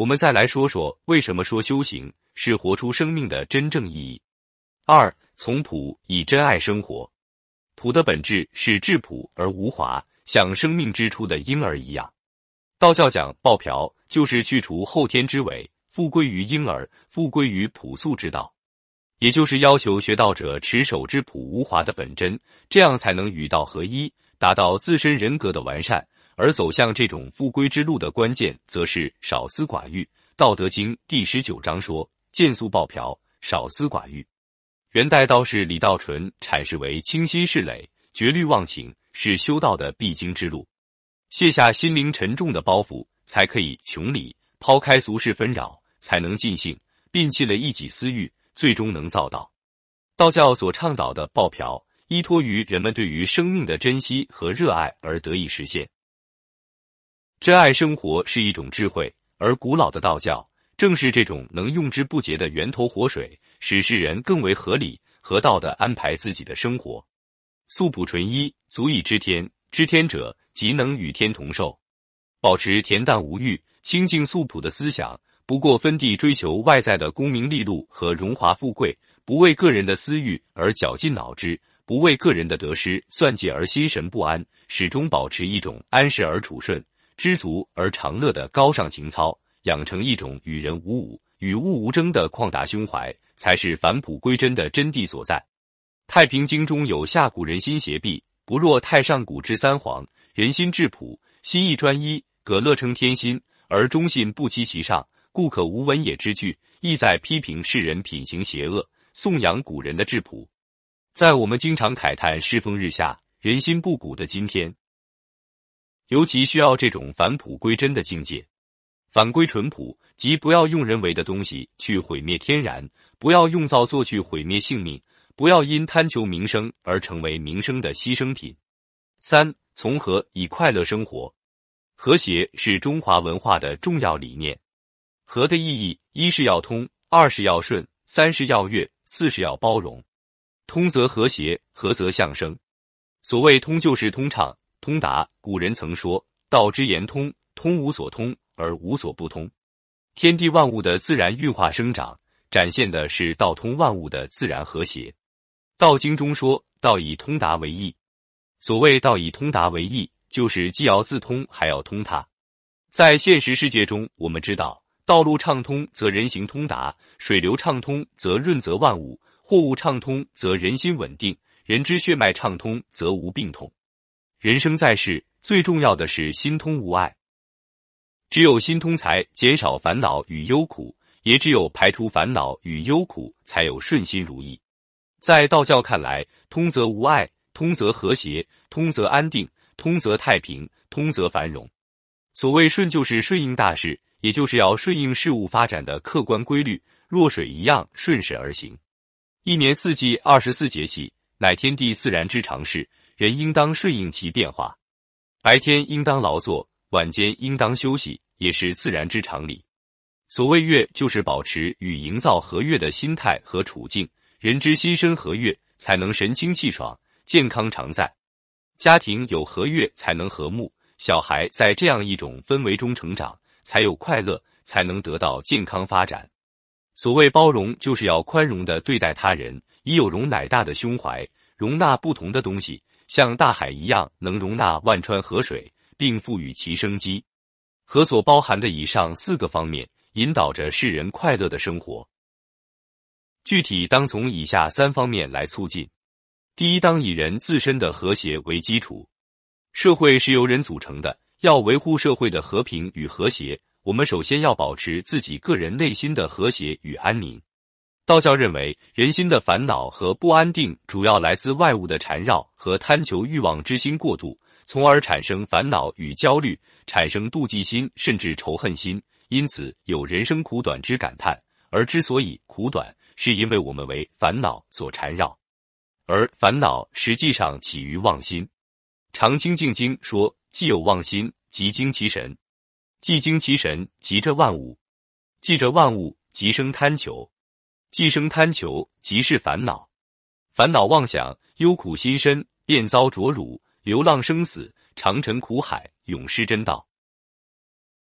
我们再来说说为什么说修行是活出生命的真正意义。二，从朴以真爱生活。朴的本质是质朴而无华，像生命之初的婴儿一样。道教讲抱朴，就是去除后天之伪，复归于婴儿，复归于朴素之道。也就是要求学道者持守质朴无华的本真，这样才能与道合一，达到自身人格的完善。而走向这种复归之路的关键，则是少思寡欲。《道德经》第十九章说：“见素抱朴，少思寡欲。”元代道士李道纯阐释为：“清心是累，绝虑忘情，是修道的必经之路。卸下心灵沉重的包袱，才可以穷理；抛开俗世纷扰，才能尽兴；摒弃了一己私欲。”最终能造道。道教所倡导的抱朴，依托于人们对于生命的珍惜和热爱而得以实现。珍爱生活是一种智慧，而古老的道教正是这种能用之不竭的源头活水，使世人更为合理、合道的安排自己的生活。素朴纯一，足以知天；知天者，即能与天同寿。保持恬淡无欲、清净素朴的思想。不过分地追求外在的功名利禄和荣华富贵，不为个人的私欲而绞尽脑汁，不为个人的得失算计而心神不安，始终保持一种安适而处顺、知足而常乐的高尚情操，养成一种与人无侮、与物无争的旷达胸怀，才是返璞归真的真谛所在。《太平经》中有“下古人心邪僻，不若太上古之三皇；人心质朴，心意专一，葛乐称天心，而忠信不欺其上。”故可无文也之句，意在批评世人品行邪恶，颂扬古人的质朴。在我们经常慨叹世风日下、人心不古的今天，尤其需要这种返璞归真的境界。返归淳朴，即不要用人为的东西去毁灭天然，不要用造作去毁灭性命，不要因贪求名声而成为名声的牺牲品。三，从和以快乐生活，和谐是中华文化的重要理念。和的意义，一是要通，二是要顺，三是要悦，四是要包容。通则和谐，和则相生。所谓通，就是通畅、通达。古人曾说：“道之言通，通无所通而无所不通。”天地万物的自然运化生长，展现的是道通万物的自然和谐。《道经》中说：“道以通达为义。”所谓“道以通达为义”，就是既要自通，还要通他。在现实世界中，我们知道。道路畅通，则人行通达；水流畅通，则润泽万物；货物畅通，则人心稳定；人之血脉畅通，则无病痛。人生在世，最重要的是心通无碍。只有心通，才减少烦恼与忧苦；也只有排除烦恼与忧苦，才有顺心如意。在道教看来，通则无碍，通则和谐，通则安定，通则太平，通则繁荣。所谓顺，就是顺应大势。也就是要顺应事物发展的客观规律，若水一样顺势而行。一年四季二十四节气，乃天地自然之常事，人应当顺应其变化。白天应当劳作，晚间应当休息，也是自然之常理。所谓悦，就是保持与营造和悦的心态和处境。人之心身和悦，才能神清气爽、健康常在。家庭有和悦，才能和睦，小孩在这样一种氛围中成长。才有快乐，才能得到健康发展。所谓包容，就是要宽容的对待他人，以有容乃大的胸怀，容纳不同的东西，像大海一样，能容纳万川河水，并赋予其生机。河所包含的以上四个方面，引导着世人快乐的生活。具体当从以下三方面来促进：第一，当以人自身的和谐为基础。社会是由人组成的。要维护社会的和平与和谐，我们首先要保持自己个人内心的和谐与安宁。道教认为，人心的烦恼和不安定主要来自外物的缠绕和贪求欲望之心过度，从而产生烦恼与焦虑，产生妒忌心甚至仇恨心，因此有人生苦短之感叹。而之所以苦短，是因为我们为烦恼所缠绕，而烦恼实际上起于妄心。《常清静经》说。既有妄心，即精其神；既精其神，即着万物；即着万物，即生贪求；既生贪求，即是烦恼。烦恼妄想，忧苦心身，便遭浊辱，流浪生死，长城苦海，永失真道。